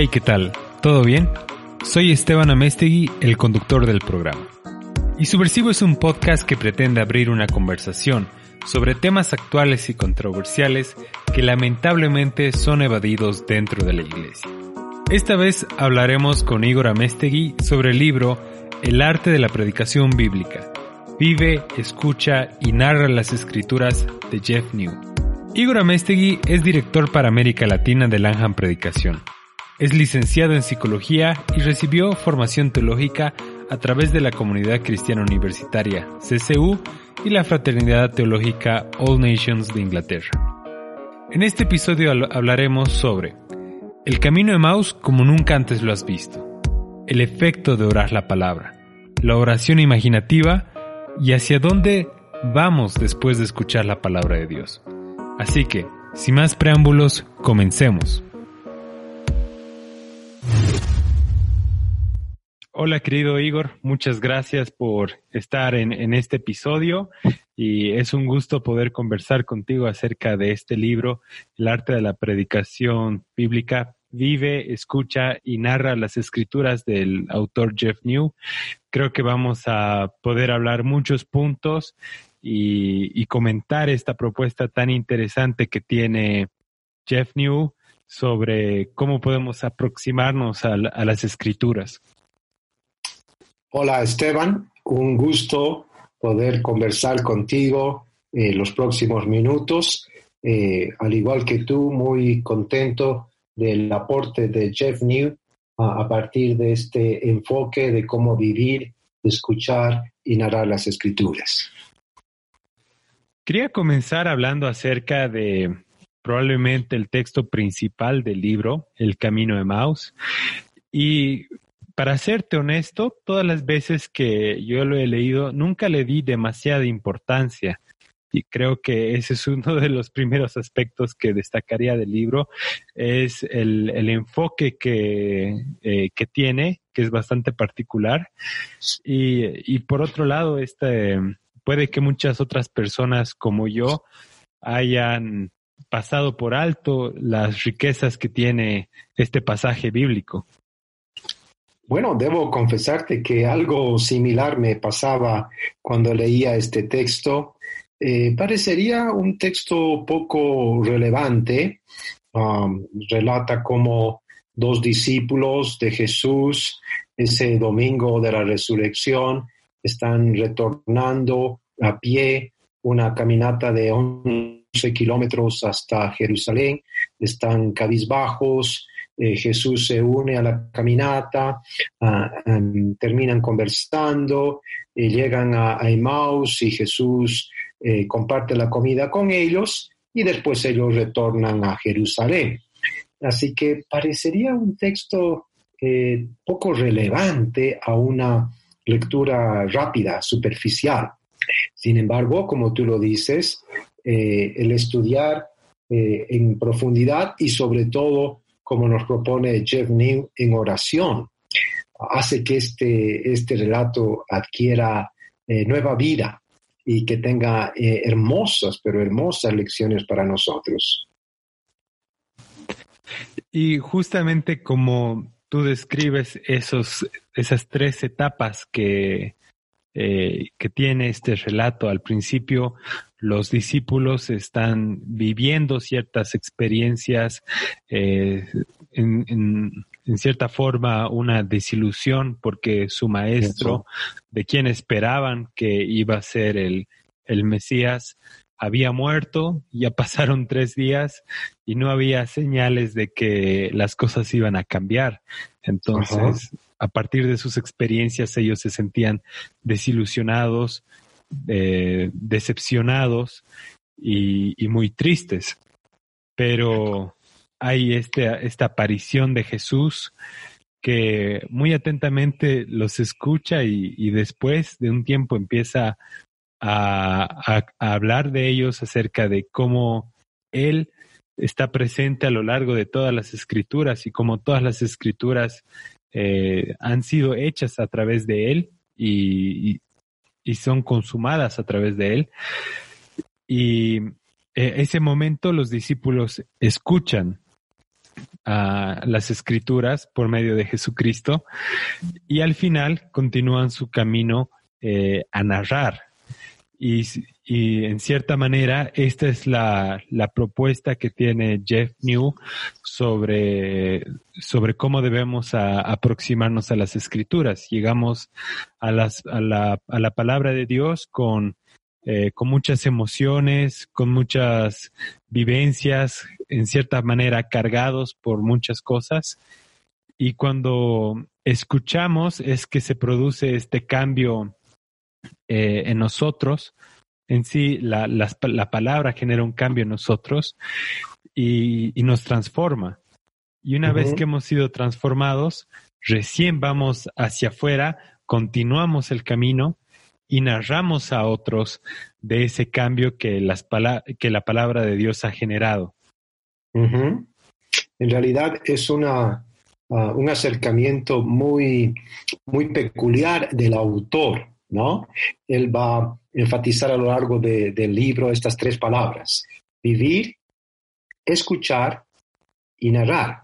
Hey, ¿qué tal? ¿Todo bien? Soy Esteban Amestegui, el conductor del programa. Y Subversivo es un podcast que pretende abrir una conversación sobre temas actuales y controversiales que lamentablemente son evadidos dentro de la iglesia. Esta vez hablaremos con Igor Amestegui sobre el libro El arte de la predicación bíblica. Vive, escucha y narra las escrituras de Jeff New. Igor Amestegui es director para América Latina de Lanham Predicación. Es licenciado en psicología y recibió formación teológica a través de la Comunidad Cristiana Universitaria, CCU, y la Fraternidad Teológica All Nations de Inglaterra. En este episodio hablaremos sobre el camino de Maus como nunca antes lo has visto, el efecto de orar la palabra, la oración imaginativa y hacia dónde vamos después de escuchar la palabra de Dios. Así que, sin más preámbulos, comencemos. Hola querido Igor, muchas gracias por estar en, este episodio y es un gusto poder conversar contigo acerca de este libro, El arte de la predicación bíblica. Vive, escucha y narra las escrituras del autor Jeff New. Creo que vamos a poder hablar muchos puntos y, comentar esta propuesta tan interesante que tiene Jeff New sobre cómo podemos aproximarnos a las escrituras. Hola Esteban, un gusto poder conversar contigo en los próximos minutos. Eh, al igual que tú, muy contento del aporte de Jeff New a partir de este enfoque de cómo vivir, escuchar y narrar las escrituras. Quería comenzar hablando acerca de probablemente el texto principal del libro, El Camino de Maus. Y para serte honesto, todas las veces que yo lo he leído, nunca le di demasiada importancia. Y creo que ese es uno de los primeros aspectos que destacaría del libro, es el, enfoque que, eh, que, tiene, que es bastante particular. Y, y por otro lado, este, puede que muchas otras personas como yo hayan pasado por alto las riquezas que tiene este pasaje bíblico. Bueno, debo confesarte que algo similar me pasaba cuando leía este texto. Eh, parecería un texto poco relevante. Um, relata cómo dos discípulos de Jesús ese domingo de la resurrección están retornando a pie una caminata de 11 kilómetros hasta Jerusalén, están cabizbajos, eh, Jesús se une a la caminata, terminan conversando, eh, llegan a, Emmaus y Jesús eh, comparte la comida con ellos y después ellos retornan a Jerusalén. Así que parecería un texto poco relevante a una lectura rápida, superficial. Sin embargo, como tú lo dices, el estudiar en profundidad y sobre todo como nos propone Jeff New en oración, hace que este, este relato adquiera eh, nueva vida y que tenga eh, hermosas, pero hermosas lecciones para nosotros. Y justamente como tú describes esos, esas tres etapas que, eh, que tiene este relato. Al principio, los discípulos están viviendo ciertas experiencias, eh, en, cierta forma una desilusión porque su maestro, de quien esperaban que iba a ser el, el Mesías, había muerto, ya pasaron tres días y no había señales de que las cosas iban a cambiar. Entonces, a partir de sus experiencias, ellos se sentían desilusionados, eh, decepcionados y, muy tristes. Pero hay este, esta aparición de Jesús que muy atentamente los escucha y, después de un tiempo empieza a, hablar de ellos acerca de cómo Él está presente a lo largo de todas las escrituras y cómo todas las escrituras eh, han sido hechas a través de Él y, son consumadas a través de Él. Y en ese momento los discípulos escuchan a las escrituras por medio de Jesucristo y al final continúan su camino eh, a narrar. Y, en cierta manera, esta es la, propuesta que tiene Jeff New sobre, sobre cómo debemos aproximarnos a las escrituras. Llegamos a, las, a, la, a la palabra de Dios con eh, con muchas emociones, con muchas vivencias, en cierta manera cargados por muchas cosas. Y cuando escuchamos es que se produce este cambio eh, en nosotros. En sí, la, la, palabra genera un cambio en nosotros y, nos transforma. Y una vez que hemos sido transformados, recién vamos hacia afuera, continuamos el camino y narramos a otros de ese cambio que, las que la palabra de Dios ha generado. En realidad es una, ah, un acercamiento muy, muy peculiar del autor, ¿no? Él va a enfatizar a lo largo del libro estas tres palabras, vivir, escuchar y narrar.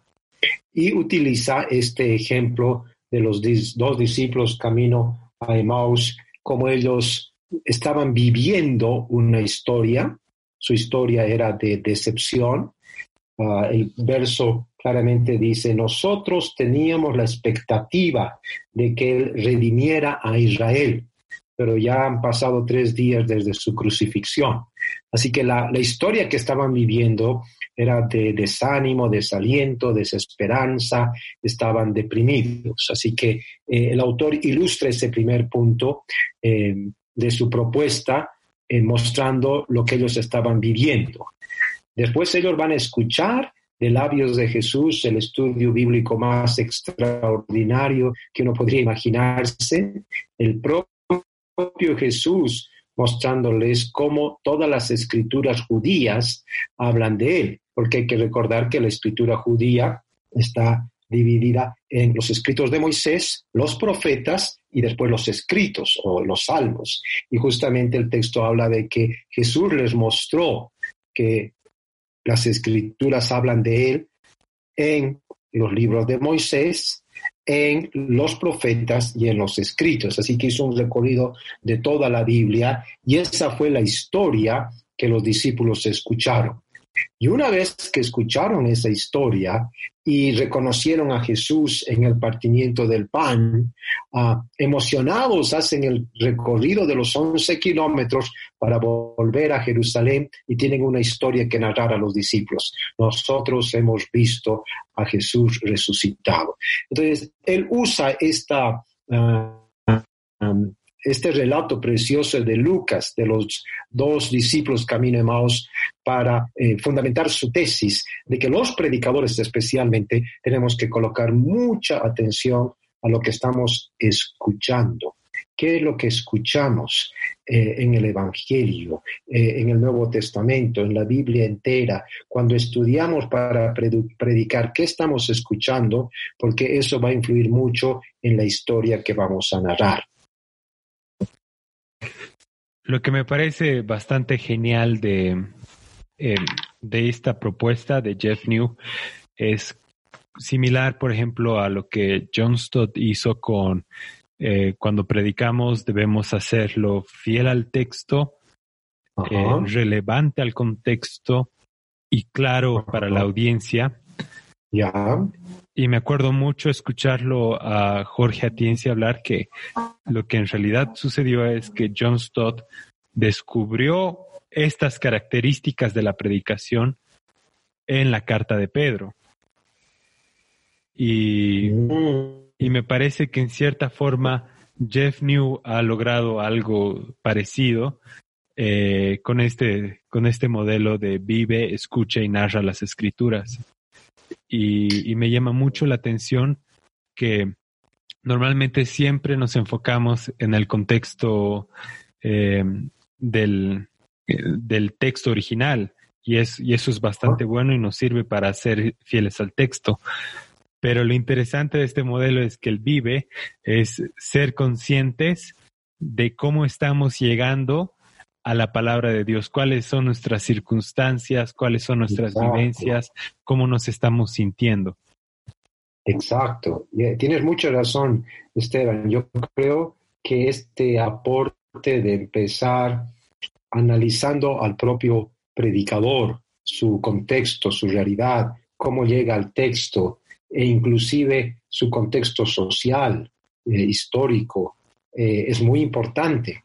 Y utiliza este ejemplo de los dos discípulos camino a Emmaus como ellos estaban viviendo una historia, su historia era de decepción. Ah, el verso claramente dice, nosotros teníamos la expectativa de que Él redimiera a Israel, pero ya han pasado tres días desde su crucifixión. Así que la, historia que estaban viviendo era de desánimo, desaliento, desesperanza, estaban deprimidos. Así que eh, el autor ilustra ese primer punto eh, de su propuesta eh, mostrando lo que ellos estaban viviendo. Después ellos van a escuchar de labios de Jesús el estudio bíblico más extraordinario que uno podría imaginarse. El propio Jesús mostrándoles cómo todas las escrituras judías hablan de él, porque hay que recordar que la escritura judía está dividida en los escritos de Moisés, los profetas y después los escritos o los salmos. Y justamente el texto habla de que Jesús les mostró que las escrituras hablan de él en los libros de Moisés, en los profetas y en los escritos. Así que hizo un recorrido de toda la Biblia y esa fue la historia que los discípulos escucharon. Y una vez que escucharon esa historia y reconocieron a Jesús en el partimiento del pan, ah, emocionados hacen el recorrido de los 11 kilómetros para volver a Jerusalén y tienen una historia que narrar a los discípulos. Nosotros hemos visto a Jesús resucitado. Entonces, él usa esta... Ah, este relato precioso de Lucas, de los dos discípulos camino Maus, para eh, fundamentar su tesis de que los predicadores especialmente tenemos que colocar mucha atención a lo que estamos escuchando. ¿Qué es lo que escuchamos eh, en el Evangelio, eh, en el Nuevo Testamento, en la Biblia entera? Cuando estudiamos para predicar, ¿qué estamos escuchando? Porque eso va a influir mucho en la historia que vamos a narrar. Lo que me parece bastante genial de, eh, de esta propuesta de Jeff New es similar, por ejemplo, a lo que John Stott hizo con eh, cuando predicamos debemos hacerlo fiel al texto, eh, relevante al contexto y claro para la audiencia. Ya. Y me acuerdo mucho escucharlo a Jorge Atienza hablar que lo que en realidad sucedió es que John Stott descubrió estas características de la predicación en la carta de Pedro. Y, y me parece que en cierta forma Jeff New ha logrado algo parecido eh, con, este, con este modelo de vive, escucha y narra las escrituras y, me llama mucho la atención que normalmente siempre nos enfocamos en el contexto eh, del, eh, del, texto original y, es, y eso es bastante bueno y nos sirve para ser fieles al texto. Pero lo interesante de este modelo es que el vive es ser conscientes de cómo estamos llegando a la palabra de Dios, cuáles son nuestras circunstancias, cuáles son nuestras vivencias, cómo nos estamos sintiendo. Exacto. Tienes mucha razón, Esteban. Yo creo que este aporte de empezar analizando al propio predicador, su contexto, su realidad, cómo llega al texto e inclusive su contexto social, eh, histórico, eh, es muy importante.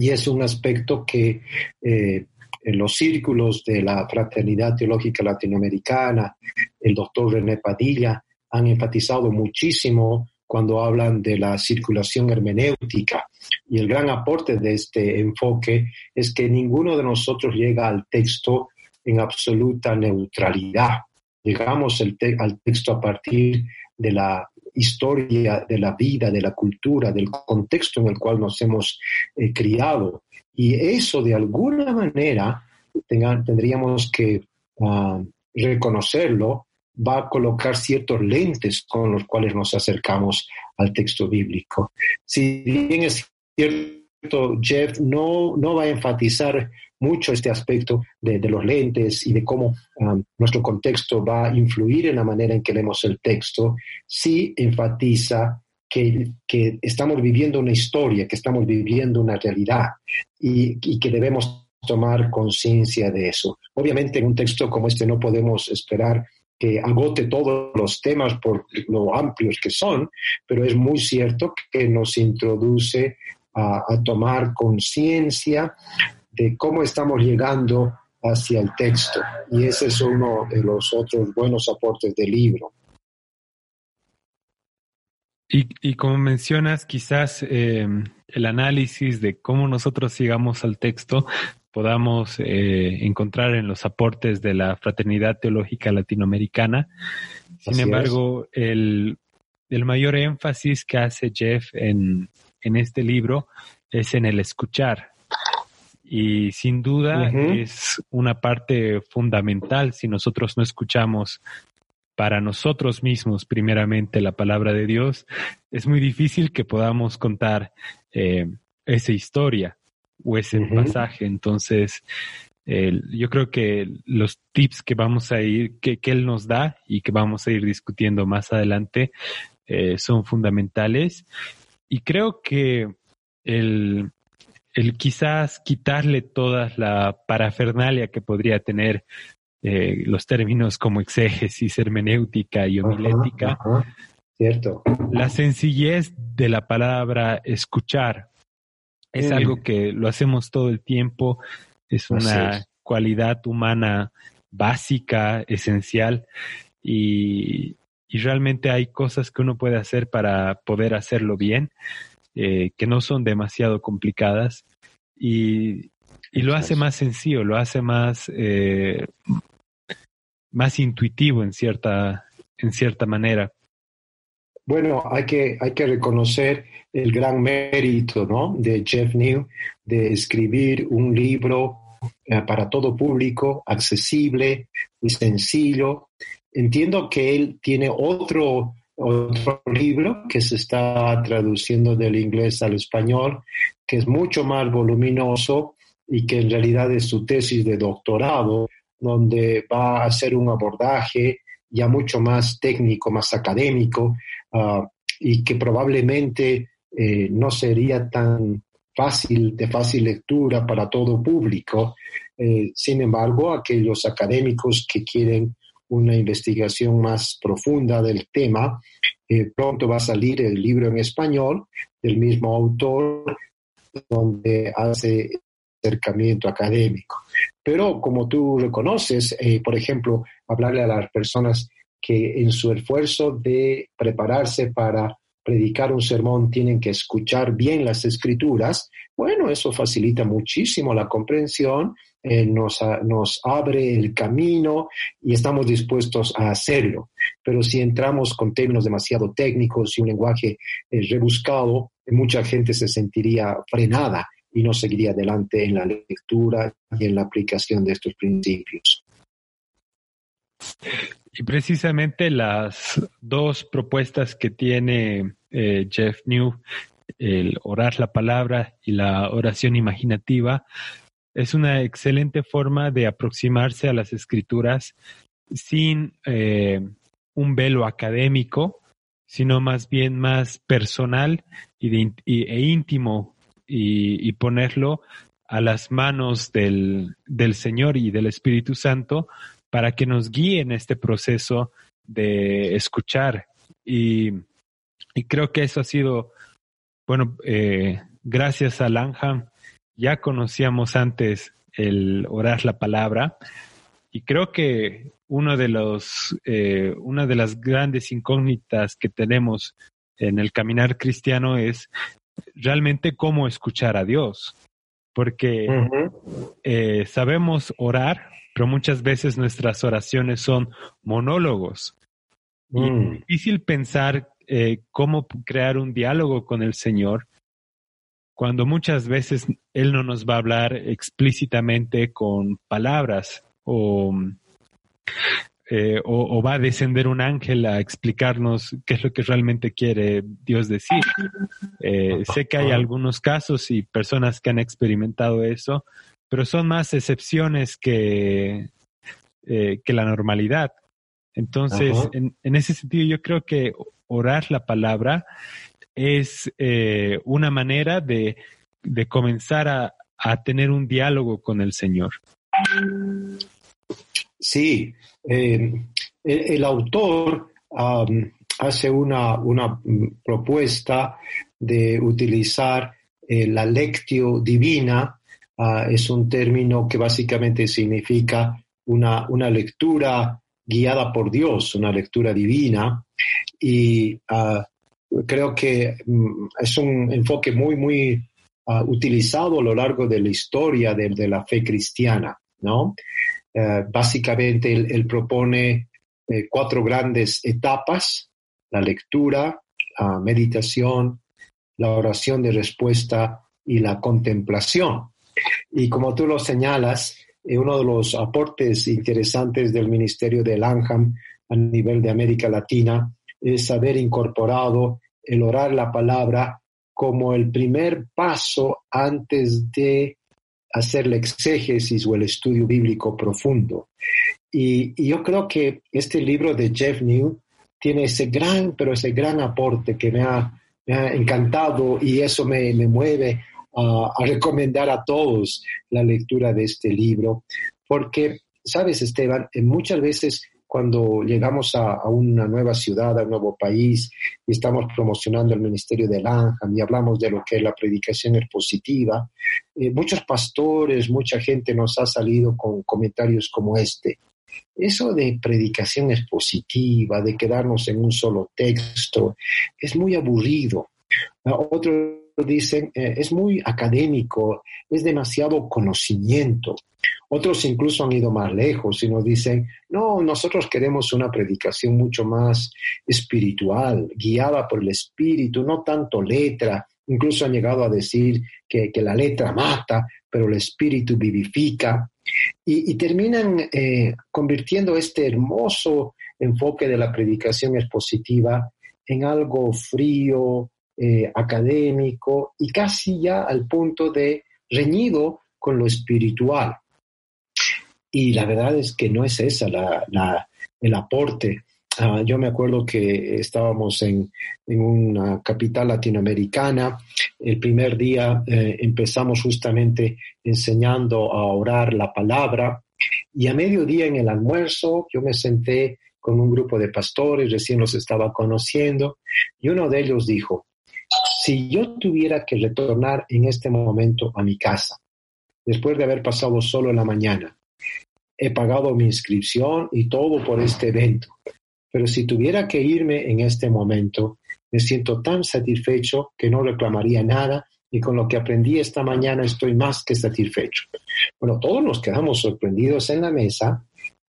Y es un aspecto que eh, en los círculos de la Fraternidad Teológica Latinoamericana, el doctor René Padilla, han enfatizado muchísimo cuando hablan de la circulación hermenéutica. Y el gran aporte de este enfoque es que ninguno de nosotros llega al texto en absoluta neutralidad. Llegamos al texto a partir de la historia, de la vida, de la cultura, del contexto en el cual nos hemos eh, criado. Y eso de alguna manera tendríamos que ah, reconocerlo va a colocar ciertos lentes con los cuales nos acercamos al texto bíblico. Si bien es cierto, Jeff no, no va a enfatizar mucho este aspecto de, los lentes y de cómo um, nuestro contexto va a influir en la manera en que leemos el texto, sí enfatiza que, que estamos viviendo una historia, que estamos viviendo una realidad y que debemos tomar conciencia de eso. Obviamente en un texto como este no podemos esperar que agote todos los temas por lo amplios que son, pero es muy cierto que nos introduce a, tomar conciencia de cómo estamos llegando hacia el texto. Y ese es uno de los otros buenos aportes del libro. Y, como mencionas, quizás eh, el análisis de cómo nosotros llegamos al texto podamos eh, encontrar en los aportes de la Fraternidad Teológica Latinoamericana. Sin embargo, el, mayor énfasis que hace Jeff en, este libro es en el escuchar. Y sin duda es una parte fundamental si nosotros no escuchamos para nosotros mismos primeramente la palabra de Dios, es muy difícil que podamos contar eh, esa historia o ese pasaje. Entonces, yo creo que los tips que vamos a ir, que, él nos da y que vamos a ir discutiendo más adelante eh, son fundamentales. Y creo que el, el quizás quitarle toda la parafernalia que podría tener eh, los términos como exégesis, hermenéutica y homilética. Cierto. La sencillez de la palabra escuchar es algo que lo hacemos todo el tiempo, es una cualidad humana básica, esencial y, realmente hay cosas que uno puede hacer para poder hacerlo bien, eh, que no son demasiado complicadas y, lo hace más sencillo, lo hace más, eh, más intuitivo en cierta, en cierta manera. Bueno, hay que, hay que reconocer el gran mérito ¿no? de Jeff New de escribir un libro eh, para todo público, accesible y sencillo. Entiendo que él tiene otro, otro libro que se está traduciendo del inglés al español, que es mucho más voluminoso y que en realidad es su tesis de doctorado, donde va a hacer un abordaje ya mucho más técnico, más académico, uh, y que probablemente eh, no sería tan fácil, de fácil lectura para todo público. Eh, sin embargo, aquellos académicos que quieren una investigación más profunda del tema, eh, pronto va a salir el libro en español del mismo autor, donde hace acercamiento académico. Pero como tú reconoces, por ejemplo, hablarle a las personas que en su esfuerzo de prepararse para predicar un sermón tienen que escuchar bien las escrituras, bueno, eso facilita muchísimo la comprensión, eh, nos, nos, abre el camino y estamos dispuestos a hacerlo. Pero si entramos con términos demasiado técnicos y un lenguaje eh, rebuscado, mucha gente se sentiría frenada y no seguiría adelante en la lectura y en la aplicación de estos principios. Y precisamente las dos propuestas que tiene eh, Jeff New, el orar la palabra y la oración imaginativa, es una excelente forma de aproximarse a las escrituras sin, eh, un velo académico, sino más bien más personal y e íntimo y, ponerlo a las manos del, del Señor y del Espíritu Santo para que nos guíe en este proceso de escuchar. Y, y creo que eso ha sido, bueno, eh, gracias a Lanham, ya conocíamos antes el orar la palabra y creo que uno de los, eh, una de las grandes incógnitas que tenemos en el caminar cristiano es realmente cómo escuchar a Dios, porque eh, sabemos orar, pero muchas veces nuestras oraciones son monólogos. Y es mm. difícil pensar eh, cómo crear un diálogo con el Señor cuando muchas veces Él no nos va a hablar explícitamente con palabras o, eh, o, va a descender un ángel a explicarnos qué es lo que realmente quiere Dios decir. Eh, sé que hay algunos casos y personas que han experimentado eso, pero son más excepciones que, eh, que la normalidad. Entonces, en, en, ese sentido, yo creo que orar la palabra es eh, una manera de, comenzar a, tener un diálogo con el Señor. Sí, eh, el, autor hace una, una, propuesta de utilizar eh, la lectio divina, ah, es un término que básicamente significa una, una, lectura guiada por Dios, una lectura divina, y uh, creo que mm, es un enfoque muy, muy ah, utilizado a lo largo de la historia de, la fe cristiana, ¿no? Eh, básicamente él, propone eh, cuatro grandes etapas, la lectura, la meditación, la oración de respuesta y la contemplación. Y como tú lo señalas, eh, uno de los aportes interesantes del Ministerio de Langham a nivel de América Latina es haber incorporado el orar la palabra como el primer paso antes de hacer la exégesis o el estudio bíblico profundo. Y, yo creo que este libro de Jeff New tiene ese gran, pero ese gran aporte que me ha, encantado y eso me, mueve a, recomendar a todos la lectura de este libro, porque, sabes, Esteban, muchas veces cuando llegamos a, una nueva ciudad, a un nuevo país, y estamos promocionando el Ministerio del Ángel y hablamos de lo que es la predicación expositiva, eh, muchos pastores, mucha gente nos ha salido con comentarios como este. Eso de predicación expositiva, de quedarnos en un solo texto, es muy aburrido. Otros dicen, eh, es muy académico, es demasiado conocimiento. Otros incluso han ido más lejos y nos dicen, no, nosotros queremos una predicación mucho más espiritual, guiada por el espíritu, no tanto letra. Incluso han llegado a decir que, la letra mata, pero el espíritu vivifica. Y, terminan eh, convirtiendo este hermoso enfoque de la predicación expositiva en algo frío, eh, académico y casi ya al punto de reñido con lo espiritual. Y la verdad es que no es esa la, el aporte. Ah, yo me acuerdo que estábamos en, una capital latinoamericana. El primer día eh, empezamos justamente enseñando a orar la palabra y a mediodía en el almuerzo yo me senté con un grupo de pastores, recién los estaba conociendo, y uno de ellos dijo, si yo tuviera que retornar en este momento a mi casa, después de haber pasado solo la mañana, he pagado mi inscripción y todo por este evento. Pero si tuviera que irme en este momento, me siento tan satisfecho que no reclamaría nada y con lo que aprendí esta mañana estoy más que satisfecho. Bueno, todos nos quedamos sorprendidos en la mesa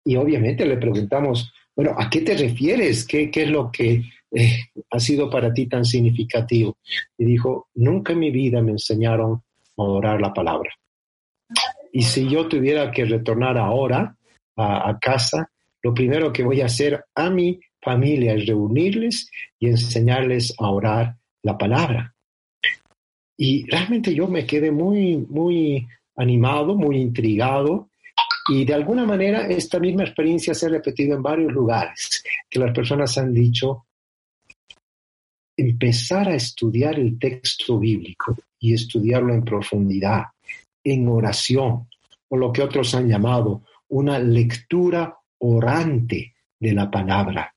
y obviamente le preguntamos, bueno, ¿a qué te refieres? ¿Qué, qué es lo que eh, ha sido para ti tan significativo? Y dijo, nunca en mi vida me enseñaron a adorar la palabra. Y si yo tuviera que retornar ahora a, casa, lo primero que voy a hacer a mi familia es reunirles y enseñarles a orar la palabra. Y realmente yo me quedé muy, muy animado, muy intrigado y de alguna manera esta misma experiencia se ha repetido en varios lugares. que las personas han dicho, empezar a estudiar el texto bíblico y estudiarlo en profundidad, en oración, o lo que otros han llamado una lectura orante de la palabra.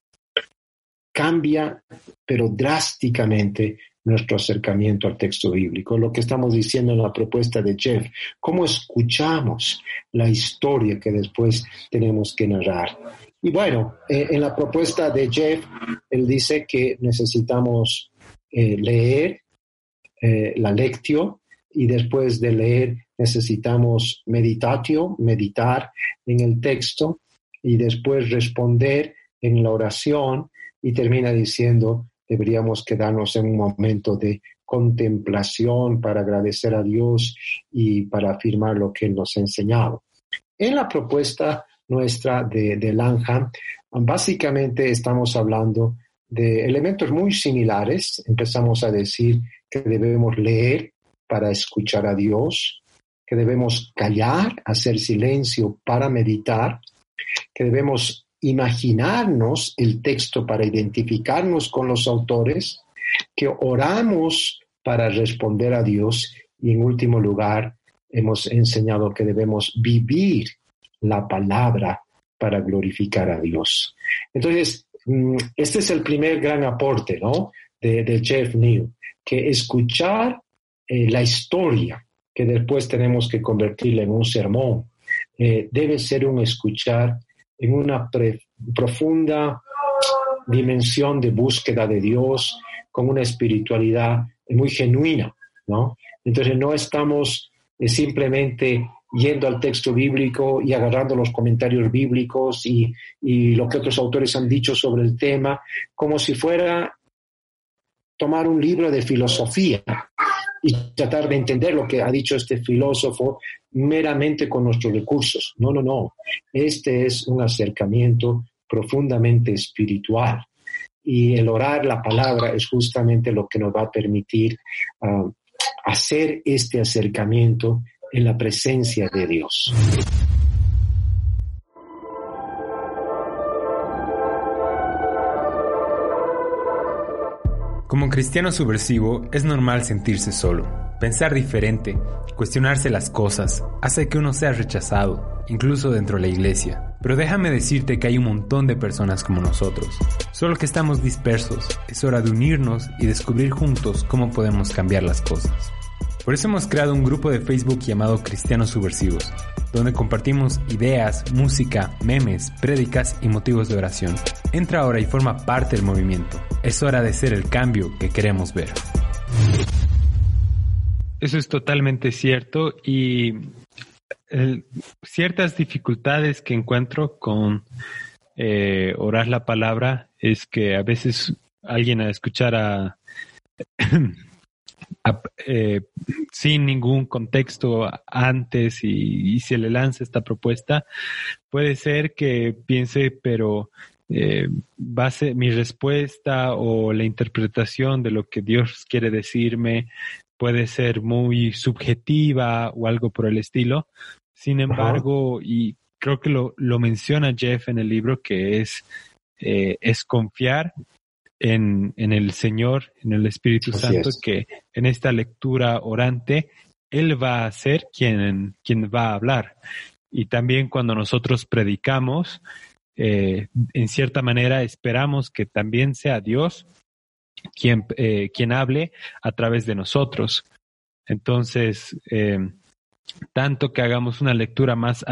Cambia, pero drásticamente, nuestro acercamiento al texto bíblico, lo que estamos diciendo en la propuesta de Jeff, cómo escuchamos la historia que después tenemos que narrar. Y bueno, eh, en la propuesta de Jeff, él dice que necesitamos eh, leer eh, la lectio y después de leer necesitamos meditatio, meditar en el texto y después responder en la oración y termina diciendo deberíamos quedarnos en un momento de contemplación para agradecer a Dios y para afirmar lo que nos ha enseñado. En la propuesta nuestra de, de básicamente estamos hablando de elementos muy similares. Empezamos a decir que debemos leer para escuchar a Dios, que debemos callar, hacer silencio para meditar, que debemos imaginarnos el texto para identificarnos con los autores, que oramos para responder a Dios y en último lugar hemos enseñado que debemos vivir la palabra para glorificar a Dios. Entonces, mm, este es el primer gran aporte ¿no? de, Jeff Neal, que escuchar eh, la historia, que después tenemos que convertirla en un sermón, eh, debe ser un escuchar en una profunda dimensión de búsqueda de Dios, con una espiritualidad muy genuina, ¿no? Entonces no estamos eh, simplemente yendo al texto bíblico y agarrando los comentarios bíblicos y, y, lo que otros autores han dicho sobre el tema, como si fuera tomar un libro de filosofía y tratar de entender lo que ha dicho este filósofo meramente con nuestros recursos. No, no, no. Este es un acercamiento profundamente espiritual. Y el orar la palabra es justamente lo que nos va a permitir ah, hacer este acercamiento en la presencia de Dios. Como cristiano subversivo es normal sentirse solo, pensar diferente, cuestionarse las cosas, hace que uno sea rechazado, incluso dentro de la iglesia. Pero déjame decirte que hay un montón de personas como nosotros, solo que estamos dispersos, es hora de unirnos y descubrir juntos cómo podemos cambiar las cosas. Por eso hemos creado un grupo de Facebook llamado Cristianos Subversivos, donde compartimos ideas, música, memes, prédicas y motivos de oración. Entra ahora y forma parte del movimiento. Es hora de ser el cambio que queremos ver. Eso es totalmente cierto y ciertas dificultades que encuentro con eh, orar la palabra es que a veces alguien a escuchar a eh, sin ningún contexto antes y, se le lanza esta propuesta, puede ser que piense, pero eh, base mi respuesta o la interpretación de lo que Dios quiere decirme puede ser muy subjetiva o algo por el estilo. Sin embargo, y creo que lo, lo, menciona Jeff en el libro, que es, eh, es confiar en, en, el Señor, en el Espíritu Santo, que en esta lectura orante, Él va a ser quien, quien va a hablar. Y también cuando nosotros predicamos, eh, en cierta manera esperamos que también sea Dios quien, eh, quien hable a través de nosotros. Entonces, eh, tanto que hagamos una lectura más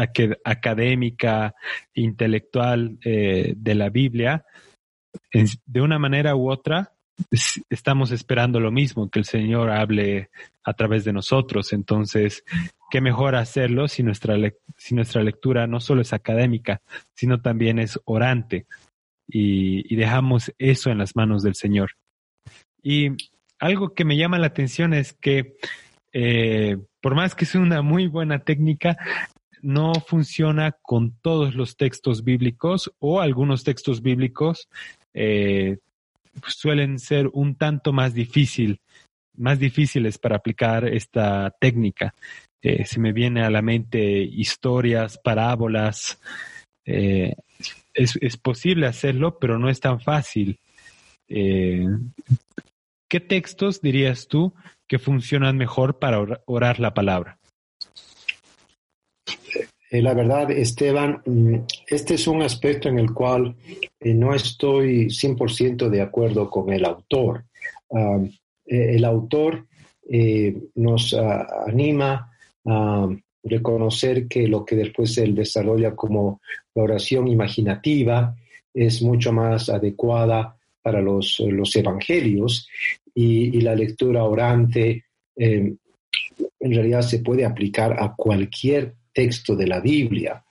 académica, intelectual de la Biblia, de una manera u otra, estamos esperando lo mismo, que el Señor hable a través de nosotros. Entonces, qué mejor hacerlo si nuestra, si nuestra lectura no solo es académica, sino también es orante y, dejamos eso en las manos del Señor. Y algo que me llama la atención es que eh, por más que es una muy buena técnica, no funciona con todos los textos bíblicos o algunos textos bíblicos eh, suelen ser un tanto más difícil, más difíciles para aplicar esta técnica. Eh, se me viene a la mente historias, parábolas, eh, es, posible hacerlo, pero no es tan fácil. Eh, ¿Qué textos dirías tú que funcionan mejor para orar la palabra? La verdad, Esteban, mm, este es un aspecto en el cual no estoy 100% de acuerdo con el autor. Ah, el autor nos ah, anima a reconocer que lo que después él desarrolla como la oración imaginativa es mucho más adecuada para los, los evangelios y, la lectura orante eh, en realidad se puede aplicar a cualquier texto de la Biblia.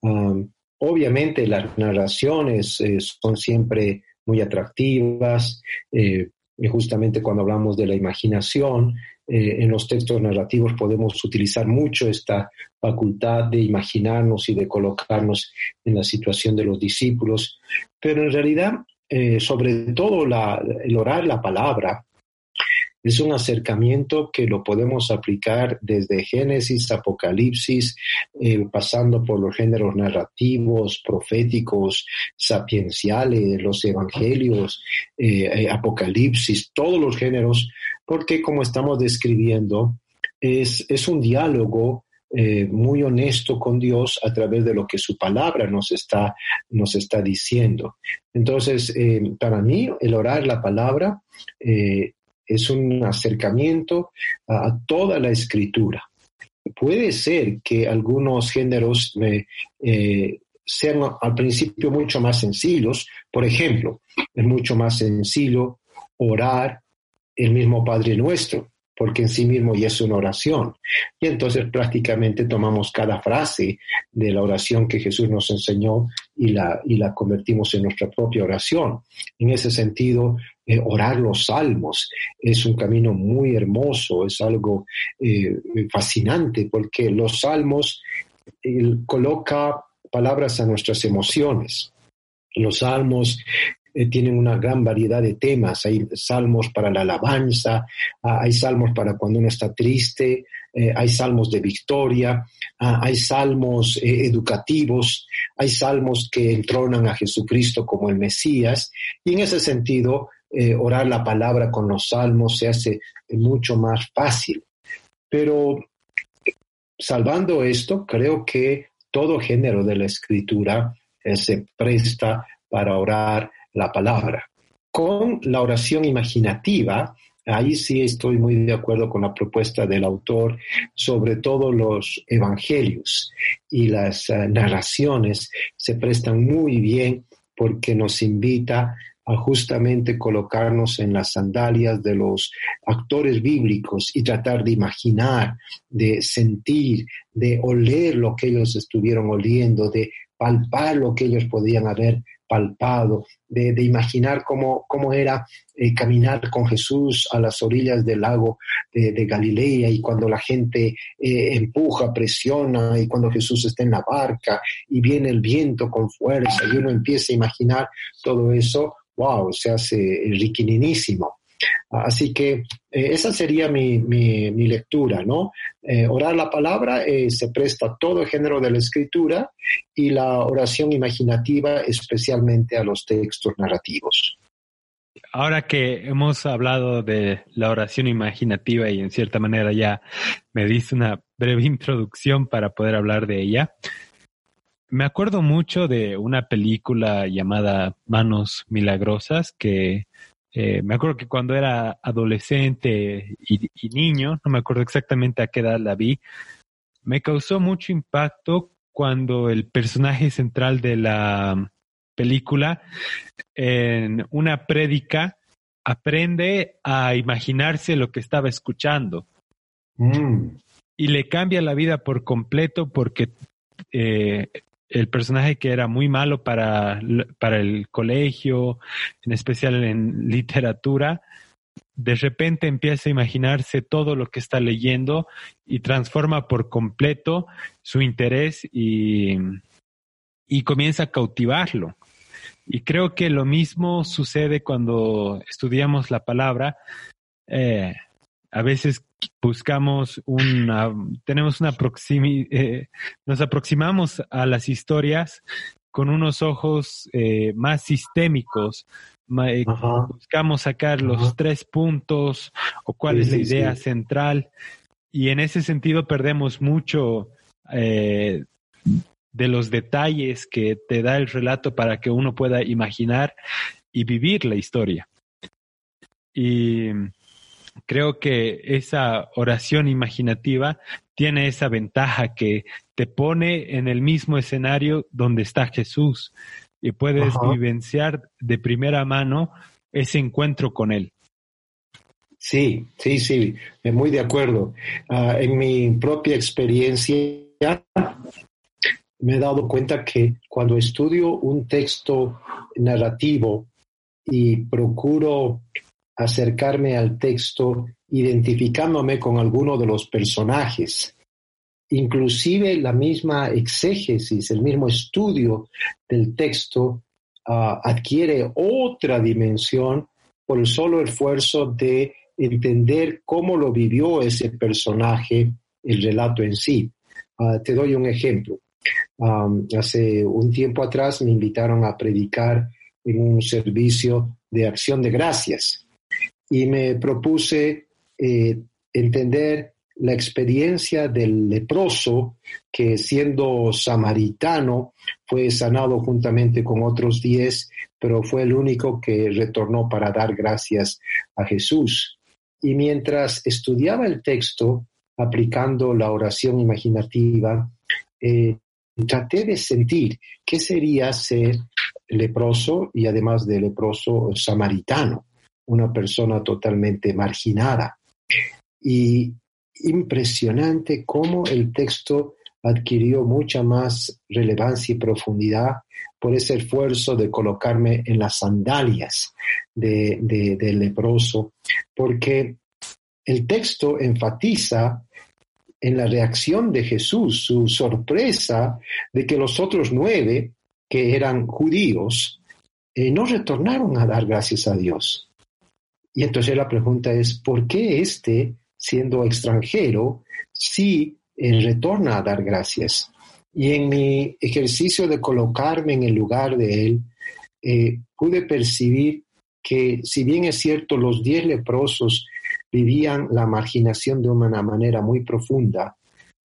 Um, obviamente las narraciones eh, son siempre muy atractivas, eh, justamente cuando hablamos de la imaginación, eh, en los textos narrativos podemos utilizar mucho esta facultad de imaginarnos y de colocarnos en la situación de los discípulos, pero en realidad, eh, sobre todo el orar la palabra, es un acercamiento que lo podemos aplicar desde Génesis, Apocalipsis, eh, pasando por los géneros narrativos, proféticos, sapienciales, los evangelios, Apocalipsis, todos los géneros porque como estamos describiendo, es, es un diálogo eh, muy honesto con Dios a través de lo que su palabra nos está, nos está diciendo. Entonces, eh, para mí, el orar la palabra eh, es un acercamiento a, toda la escritura. Puede ser que algunos géneros sean al principio mucho más sencillos. Por ejemplo, es mucho más sencillo orar el mismo Padre nuestro, porque en sí mismo ya es una oración. Y entonces prácticamente tomamos cada frase de la oración que Jesús nos enseñó y la, y la convertimos en nuestra propia oración. En ese sentido, eh, orar los salmos es un camino muy hermoso, es algo eh, fascinante, porque los salmos coloca palabras a nuestras emociones. Los salmos eh, tienen una gran variedad de temas. Hay salmos para la alabanza, ah, hay salmos para cuando uno está triste, eh, hay salmos de victoria, ah, hay salmos eh, educativos, hay salmos que entronan a Jesucristo como el Mesías. Y en ese sentido, orar la palabra con los salmos se hace mucho más fácil. Pero salvando esto, creo que todo género de la escritura se presta para orar la palabra. Con la oración imaginativa, ahí sí estoy muy de acuerdo con la propuesta del autor, sobre todo los evangelios y las eh, narraciones se prestan muy bien porque nos invita a justamente colocarnos en las sandalias de los actores bíblicos y tratar de imaginar, de sentir, de oler lo que ellos estuvieron oliendo, de palpar lo que ellos podían haber palpado, de, imaginar cómo, cómo era eh, caminar con Jesús a las orillas del lago de, Galilea y cuando la gente eh, empuja, presiona y cuando Jesús está en la barca y viene el viento con fuerza y uno empieza a imaginar todo eso, wow, se hace riquininísimo. Así que eh, esa sería mi, lectura, ¿no? Eh, orar la palabra eh, se presta a todo el género de la escritura y la oración imaginativa especialmente a los textos narrativos. Ahora que hemos hablado de la oración imaginativa y en cierta manera ya me diste una breve introducción para poder hablar de ella, me acuerdo mucho de una película llamada Manos Milagrosas que eh, me acuerdo que cuando era adolescente y, niño, no me acuerdo exactamente a qué edad la vi, me causó mucho impacto cuando el personaje central de la película en una prédica aprende a imaginarse lo que estaba escuchando. Mm. Y le cambia la vida por completo porque eh, el personaje que era muy malo para, para el colegio, en especial en literatura, de repente empieza a imaginarse todo lo que está leyendo y transforma por completo su interés y, y comienza a cautivarlo. Y creo que lo mismo sucede cuando estudiamos la palabra. Eh, a veces buscamos una, tenemos una proximidad, eh, nos aproximamos a las historias con unos ojos eh, más sistémicos. Eh, buscamos sacar los tres puntos o cuál es la idea central y en ese sentido perdemos mucho eh, de los detalles que te da el relato para que uno pueda imaginar y vivir la historia. Y creo que esa oración imaginativa tiene esa ventaja que te pone en el mismo escenario donde está Jesús y puedes vivenciar de primera mano ese encuentro con Él. Sí, sí, sí, muy de acuerdo. Ah, en mi propia experiencia me he dado cuenta que cuando estudio un texto narrativo y procuro acercarme al texto identificándome con alguno de los personajes. Inclusive la misma exégesis, el mismo estudio del texto ah, adquiere otra dimensión por el solo esfuerzo de entender cómo lo vivió ese personaje, el relato en sí. Ah, te doy un ejemplo. hace un tiempo atrás me invitaron a predicar en un servicio de acción de gracias y me propuse eh, entender la experiencia del leproso que siendo samaritano fue sanado juntamente con otros diez, pero fue el único que retornó para dar gracias a Jesús. Y mientras estudiaba el texto, aplicando la oración imaginativa, eh, traté de sentir qué sería ser leproso y además de leproso samaritano una persona totalmente marginada. Y impresionante cómo el texto adquirió mucha más relevancia y profundidad por ese esfuerzo de colocarme en las sandalias del de, leproso, porque el texto enfatiza en la reacción de Jesús, su sorpresa de que los otros nueve, que eran judíos, eh, no retornaron a dar gracias a Dios. Y entonces la pregunta es, ¿por qué este, siendo extranjero, sí eh, retorna a dar gracias? Y en mi ejercicio de colocarme en el lugar de él, eh, pude percibir que si bien es cierto, los diez leprosos vivían la marginación de una manera muy profunda,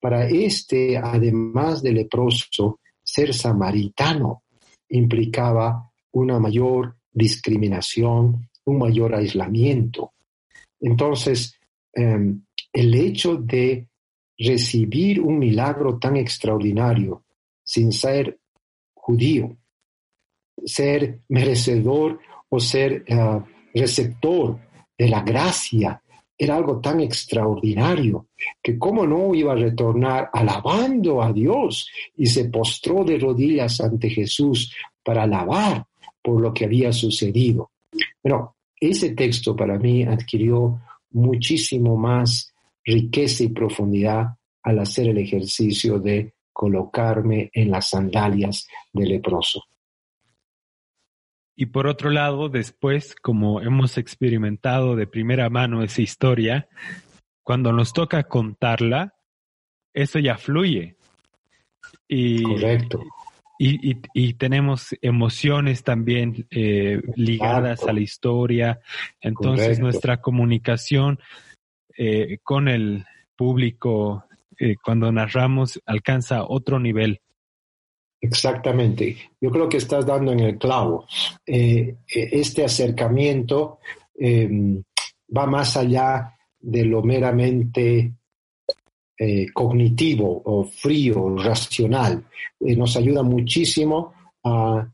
para este, además de leproso, ser samaritano implicaba una mayor discriminación, un mayor aislamiento. Entonces, em, el hecho de recibir un milagro tan extraordinario sin ser judío, ser merecedor o ser eh, receptor de la gracia, era algo tan extraordinario que cómo no iba a retornar alabando a Dios y se postró de rodillas ante Jesús para alabar por lo que había sucedido. Bueno, ese texto para mí adquirió muchísimo más riqueza y profundidad al hacer el ejercicio de colocarme en las sandalias del leproso. Y por otro lado, después, como hemos experimentado de primera mano esa historia, cuando nos toca contarla, eso ya fluye. Y, Correcto. Y, tenemos emociones también eh, ligadas a la historia. Entonces nuestra comunicación eh, con el público eh, cuando narramos alcanza otro nivel. Exactamente. Yo creo que estás dando en el clavo. este acercamiento em, va más allá de lo meramente eh, cognitivo o frío, racional. Eh, nos ayuda muchísimo a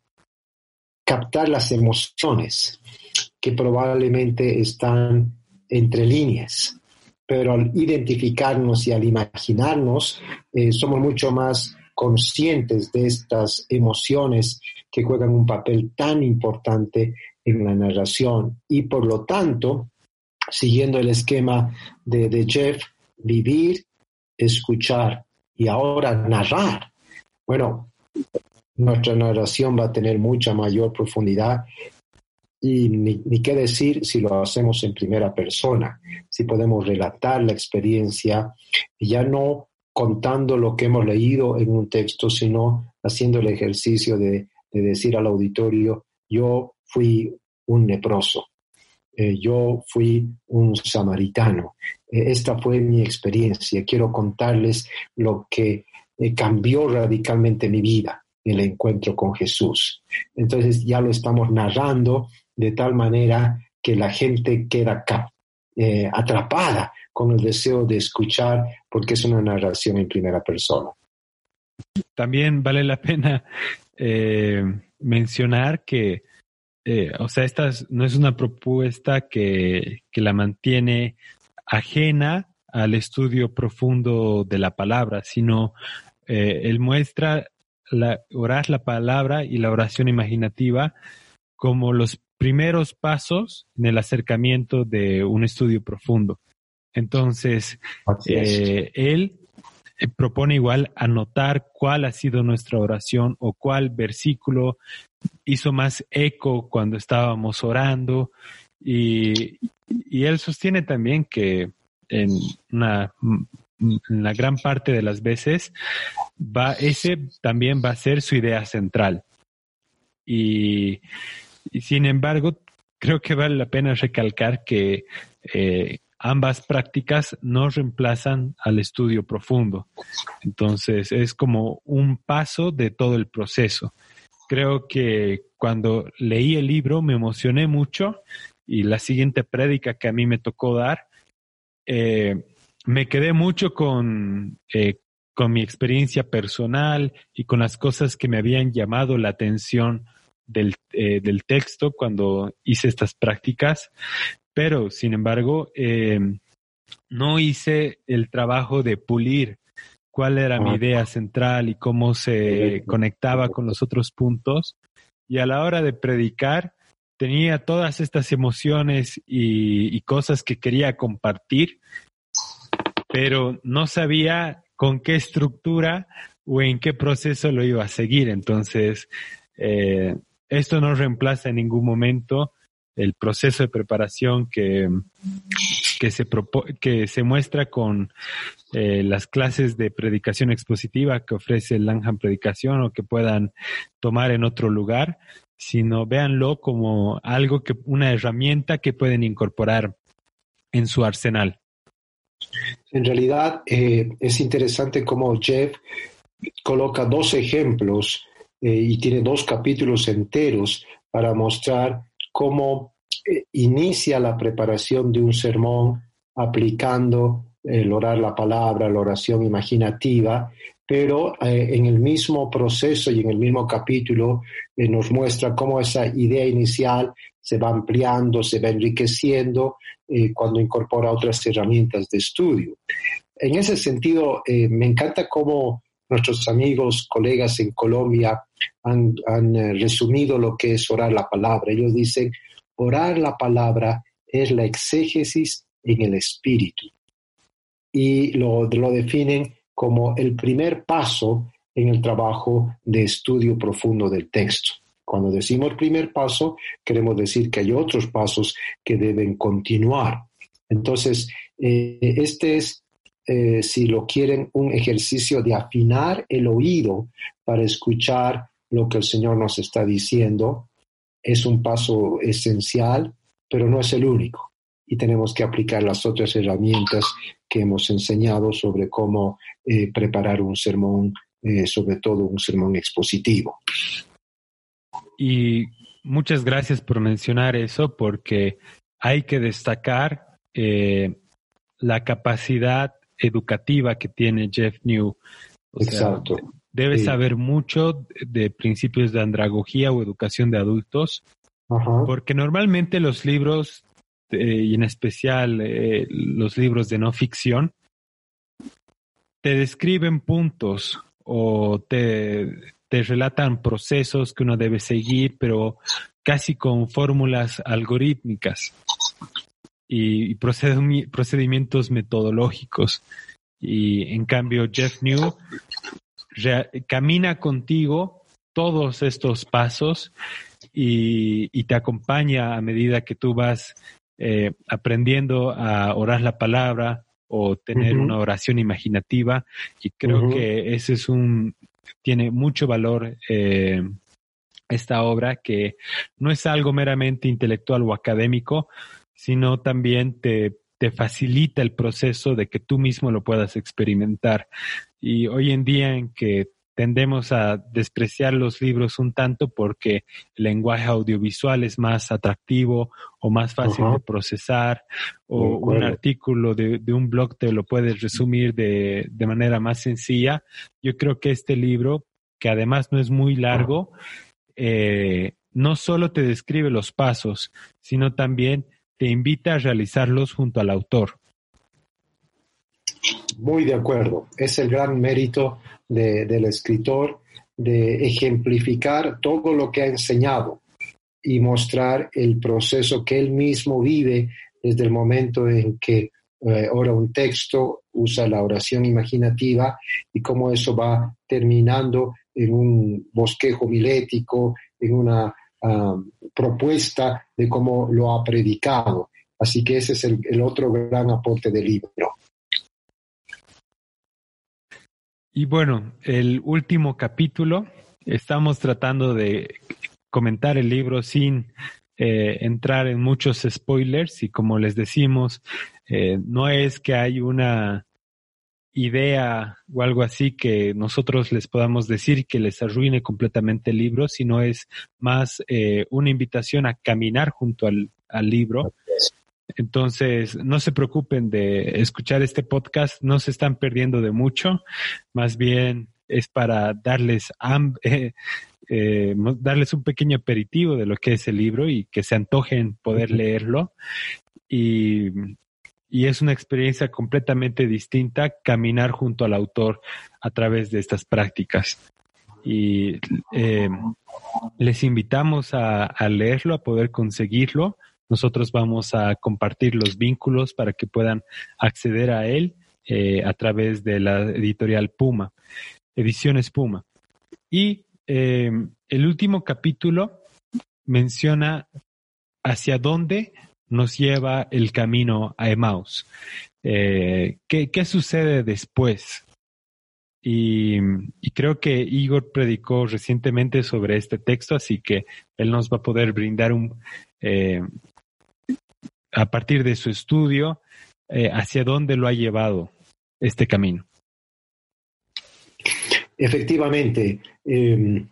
captar las emociones que probablemente están entre líneas. Pero al identificarnos y al imaginarnos, eh, somos mucho más conscientes de estas emociones que juegan un papel tan importante en la narración. Y por lo tanto, siguiendo el esquema de, de Jeff, vivir escuchar y ahora narrar. Bueno, nuestra narración va a tener mucha mayor profundidad y ni, qué decir si lo hacemos en primera persona, si podemos relatar la experiencia ya no contando lo que hemos leído en un texto, sino haciendo el ejercicio de, decir al auditorio, yo fui un leproso, eh, yo fui un samaritano, esta fue mi experiencia, quiero contarles lo que eh, cambió radicalmente mi vida, el encuentro con Jesús. Entonces ya lo estamos narrando de tal manera que la gente queda atrapada con el deseo de escuchar porque es una narración en primera persona. También vale la pena eh, mencionar que, eh, o sea, esta no es una propuesta que, la mantiene ajena al estudio profundo de la palabra, sino eh, él muestra la, orar la palabra y la oración imaginativa como los primeros pasos en el acercamiento de un estudio profundo. Entonces, eh, él eh, propone igual anotar cuál ha sido nuestra oración o cuál versículo hizo más eco cuando estábamos orando. Y, él sostiene también que en una la gran parte de las veces va ese también va a ser su idea central y, sin embargo creo que vale la pena recalcar que eh, ambas prácticas no reemplazan al estudio profundo. Entonces es como un paso de todo el proceso. Creo que cuando leí el libro me emocioné mucho y la siguiente prédica que a mí me tocó dar, eh, me quedé mucho con, eh, con mi experiencia personal y con las cosas que me habían llamado la atención del, eh, del texto cuando hice estas prácticas, pero, sin embargo, no hice el trabajo de pulir cuál era mi idea central y cómo se conectaba con los otros puntos. Y a la hora de predicar, tenía todas estas emociones y, cosas que quería compartir, pero no sabía con qué estructura o en qué proceso lo iba a seguir. Entonces, eh, esto no reemplaza en ningún momento el proceso de preparación que, que, se, que se muestra con eh, las clases de predicación expositiva que ofrece el Langham Predicación o que puedan tomar en otro lugar, sino véanlo como algo que, una herramienta que pueden incorporar en su arsenal. En realidad eh, es interesante cómo Jeff coloca dos ejemplos eh, y tiene dos capítulos enteros para mostrar cómo eh, inicia la preparación de un sermón aplicando el orar la palabra, la oración imaginativa, pero eh, en el mismo proceso y en el mismo capítulo eh, nos muestra cómo esa idea inicial se va ampliando, se va enriqueciendo cuando incorpora otras herramientas de estudio. En ese sentido, me encanta cómo nuestros amigos, colegas en Colombia han, eh, resumido lo que es orar la palabra. Ellos dicen, orar la palabra es la exégesis en el espíritu. Y lo, lo definen como el primer paso en el trabajo de estudio profundo del texto. Cuando decimos primer paso, queremos decir que hay otros pasos que deben continuar. Entonces, eh, este es eh, si lo quieren, un ejercicio de afinar el oído para escuchar lo que el Señor nos está diciendo. Es un paso esencial, pero no es el único. Y tenemos que aplicar las otras herramientas que hemos enseñado sobre cómo eh, preparar un sermón, eh, sobre todo un sermón expositivo. Y muchas gracias por mencionar eso, porque hay que destacar la capacidad educativa que tiene Jeff New. Exacto. debe saber mucho de principios de andragogía o educación de adultos, porque normalmente los libros, eh, y en especial eh, los libros de no ficción, te describen puntos o te, te relatan procesos que uno debe seguir, pero casi con fórmulas algorítmicas y, procedimientos metodológicos. Y en cambio, Jeff New camina contigo todos estos pasos y, te acompaña a medida que tú vas eh, aprendiendo a orar la palabra, o tener una oración imaginativa. Y creo que ese es un tiene mucho valor eh, esta obra que no es algo meramente intelectual o académico, sino también te, te facilita el proceso de que tú mismo lo puedas experimentar. Y hoy en día en que tendemos a despreciar los libros un tanto porque el lenguaje audiovisual es más atractivo o más fácil de procesar o un artículo de, un blog te lo puedes resumir de, de, manera más sencilla. Yo creo que este libro, que además no es muy largo, eh, no solo te describe los pasos, sino también te invita a realizarlos junto al autor. Muy de acuerdo. Es el gran mérito del escritor de ejemplificar todo lo que ha enseñado y mostrar el proceso que él mismo vive desde el momento en que eh, ora un texto, usa la oración imaginativa y cómo eso va terminando en un bosquejo milético, en una ah, propuesta de cómo lo ha predicado. Así que ese es el otro gran aporte del libro. Y bueno, el último capítulo, estamos tratando de comentar el libro sin eh, entrar en muchos spoilers y como les decimos, eh, no es que hay una idea o algo así que nosotros les podamos decir que les arruine completamente el libro, sino es más eh, una invitación a caminar junto al, al libro entonces, no se preocupen de escuchar este podcast, no se están perdiendo de mucho, más bien es para darles, eh, eh, darles un pequeño aperitivo de lo que es el libro y que se antojen poder leerlo. Y, y es una experiencia completamente distinta caminar junto al autor a través de estas prácticas. Y eh, les invitamos a, a leerlo, a poder conseguirlo. Nosotros vamos a compartir los vínculos para que puedan acceder a él eh, a través de la editorial Puma, Ediciones Puma. Y eh, el último capítulo menciona hacia dónde nos lleva el camino a Emmaus. Eh, ¿qué, sucede después? Y, creo que Igor predicó recientemente sobre este texto, así que él nos va a poder brindar un, a partir de su estudio, eh, hacia dónde lo ha llevado este camino. Efectivamente, em,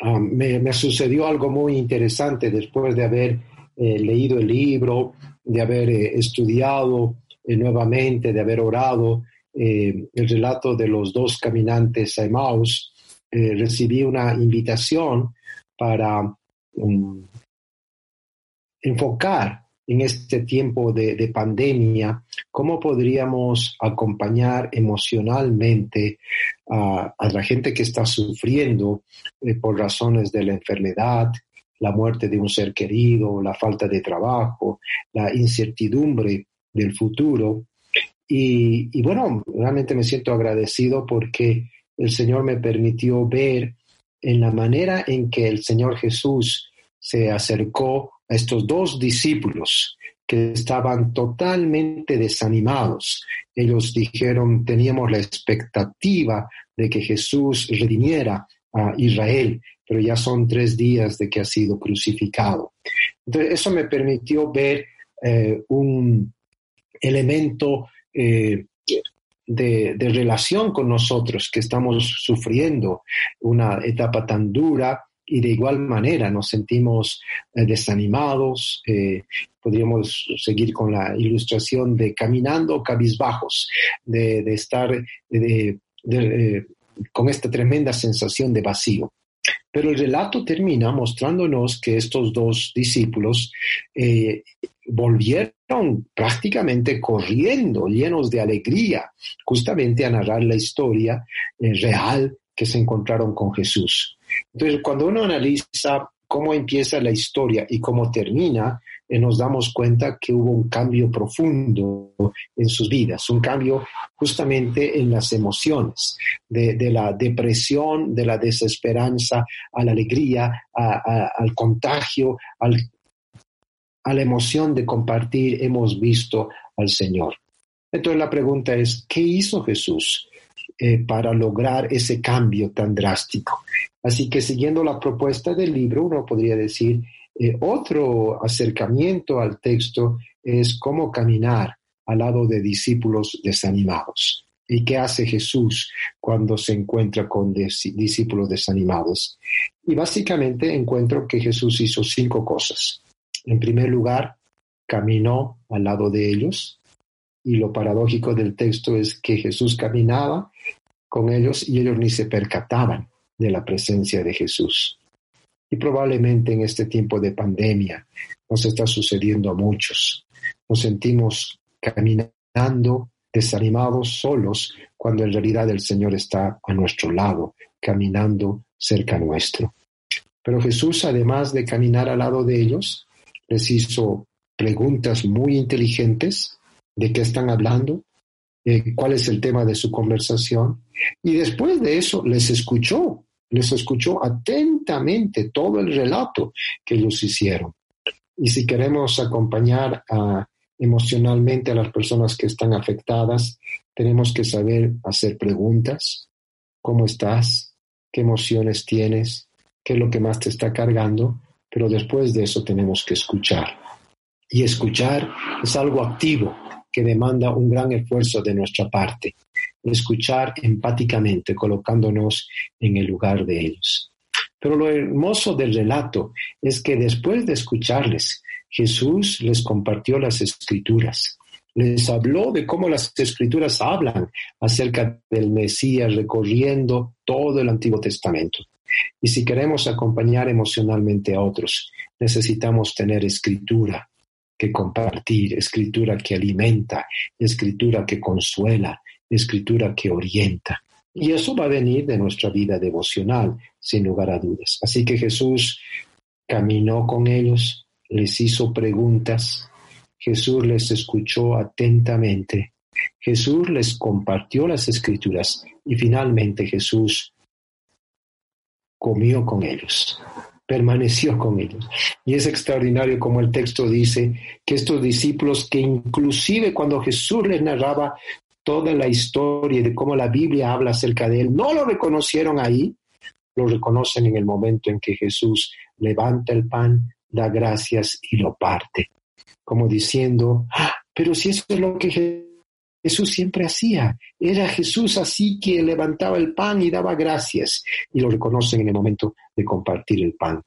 ah, me, sucedió algo muy interesante después de haber eh, leído el libro, de haber eh, estudiado nuevamente, de haber orado el relato de los dos caminantes a Emmaus. recibí una invitación para um, enfocar en este tiempo de, pandemia, cómo podríamos acompañar emocionalmente a, la gente que está sufriendo eh, por razones de la enfermedad, la muerte de un ser querido, la falta de trabajo, la incertidumbre del futuro. Y, y bueno, realmente me siento agradecido porque el Señor me permitió ver en la manera en que el Señor Jesús se acercó a estos dos discípulos que estaban totalmente desanimados. Ellos dijeron, teníamos la expectativa de que Jesús redimiera a Israel, pero ya son tres días de que ha sido crucificado. Entonces, eso me permitió ver eh, un elemento eh, de, de, relación con nosotros que estamos sufriendo una etapa tan dura y de igual manera nos sentimos eh, desanimados. Eh, podríamos seguir con la ilustración de caminando cabizbajos, de, estar eh, con esta tremenda sensación de vacío. Pero el relato termina mostrándonos que estos dos discípulos volvieron prácticamente corriendo, llenos de alegría, justamente a narrar la historia real que se encontraron con Jesús. Entonces, cuando uno analiza cómo empieza la historia y cómo termina, eh, nos damos cuenta que hubo un cambio profundo en sus vidas, un cambio justamente en las emociones, de, la depresión, de la desesperanza, a la alegría, al contagio, a la emoción de compartir, hemos visto al Señor. Entonces la pregunta es, ¿qué hizo Jesús eh, para lograr ese cambio tan drástico? Así que siguiendo la propuesta del libro, uno podría decir, eh, otro acercamiento al texto es cómo caminar al lado de discípulos desanimados. ¿Y qué hace Jesús cuando se encuentra con discípulos desanimados? Y básicamente encuentro que Jesús hizo cinco cosas. En primer lugar, caminó al lado de ellos. Y lo paradójico del texto es que Jesús caminaba con ellos y ellos ni se percataban de la presencia de Jesús. Y probablemente en este tiempo de pandemia nos está sucediendo a muchos. Nos sentimos caminando desanimados, solos, cuando en realidad el Señor está a nuestro lado, caminando cerca nuestro. Pero Jesús, además de caminar al lado de ellos, les hizo preguntas muy inteligentes de qué están hablando, cuál es el tema de su conversación, y después de eso les escuchó, les escuchó atentamente todo el relato que ellos hicieron. Y si queremos acompañar a emocionalmente a las personas que están afectadas, tenemos que saber hacer preguntas. ¿Cómo estás? ¿Qué emociones tienes? ¿Qué es lo que más te está cargando? Pero después de eso tenemos que escuchar. Y escuchar es algo activo que demanda un gran esfuerzo de nuestra parte. Escuchar empáticamente, colocándonos en el lugar de ellos. Pero lo hermoso del relato es que después de escucharles, Jesús les compartió las escrituras. Les habló de cómo las escrituras hablan acerca del Mesías recorriendo todo el Antiguo Testamento. Y si queremos acompañar emocionalmente a otros, necesitamos tener escritura que compartir, escritura que alimenta, escritura que consuela, escritura que orienta. Y eso va a venir de nuestra vida devocional, sin lugar a dudas. Así que Jesús caminó con ellos, les hizo preguntas, Jesús les escuchó atentamente, Jesús les compartió las escrituras y finalmente Jesús comió con ellos, permaneció con ellos. Y es extraordinario como el texto dice que estos discípulos que inclusive cuando Jesús les narraba toda la historia de cómo la Biblia habla acerca de él, no lo reconocieron ahí, lo reconocen en el momento en que Jesús levanta el pan, da gracias y lo parte, como diciendo, ah, pero si eso es lo que Jesús siempre hacía, era Jesús así que levantaba el pan y daba gracias, y lo reconocen en el momento de compartir el pan.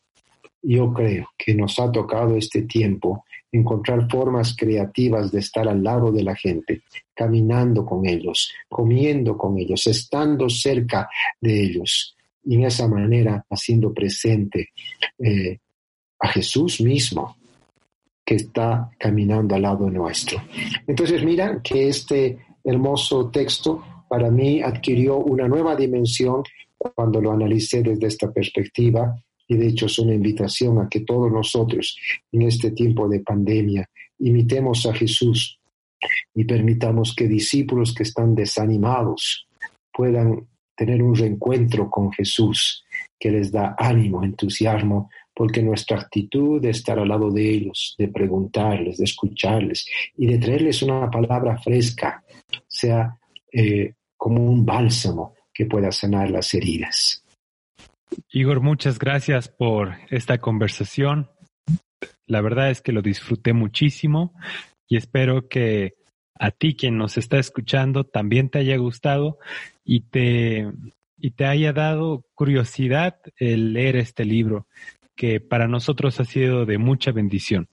Yo creo que nos ha tocado este tiempo encontrar formas creativas de estar al lado de la gente, caminando con ellos, comiendo con ellos, estando cerca de ellos, y en esa manera haciendo presente eh, a Jesús mismo que está caminando al lado nuestro. Entonces mira que este hermoso texto para mí adquirió una nueva dimensión cuando lo analicé desde esta perspectiva y de hecho es una invitación a que todos nosotros en este tiempo de pandemia imitemos a Jesús y permitamos que discípulos que están desanimados puedan tener un reencuentro con Jesús que les da ánimo, entusiasmo porque nuestra actitud de estar al lado de ellos, de preguntarles, de escucharles y de traerles una palabra fresca, sea eh, como un bálsamo que pueda sanar las heridas. Igor, muchas gracias por esta conversación. La verdad es que lo disfruté muchísimo y espero que a ti quien nos está escuchando también te haya gustado y te, y te haya dado curiosidad el leer este libro que para nosotros ha sido de mucha bendición.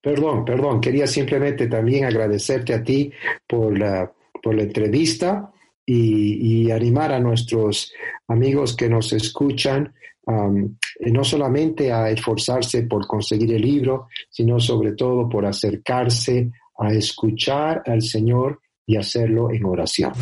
Perdón, perdón, quería simplemente también agradecerte a ti por la, por la entrevista y, animar a nuestros amigos que nos escuchan um, no solamente a esforzarse por conseguir el libro, sino sobre todo por acercarse a escuchar al Señor y hacerlo en oración.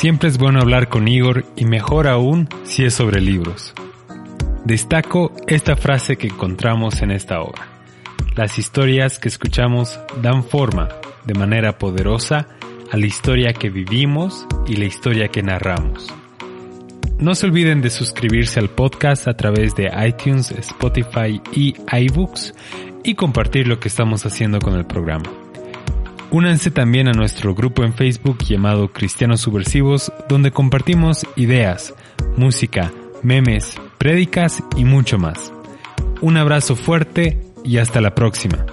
Siempre es bueno hablar con Igor y mejor aún si es sobre libros. Destaco esta frase que encontramos en esta obra. Las historias que escuchamos dan forma, de manera poderosa, a la historia que vivimos y la historia que narramos. No se olviden de suscribirse al podcast a través de iTunes, Spotify y iBooks y compartir lo que estamos haciendo con el programa. Únanse también a nuestro grupo en Facebook llamado Cristianos Subversivos, donde compartimos ideas, música, memes, prédicas y mucho más. Un abrazo fuerte y hasta la próxima.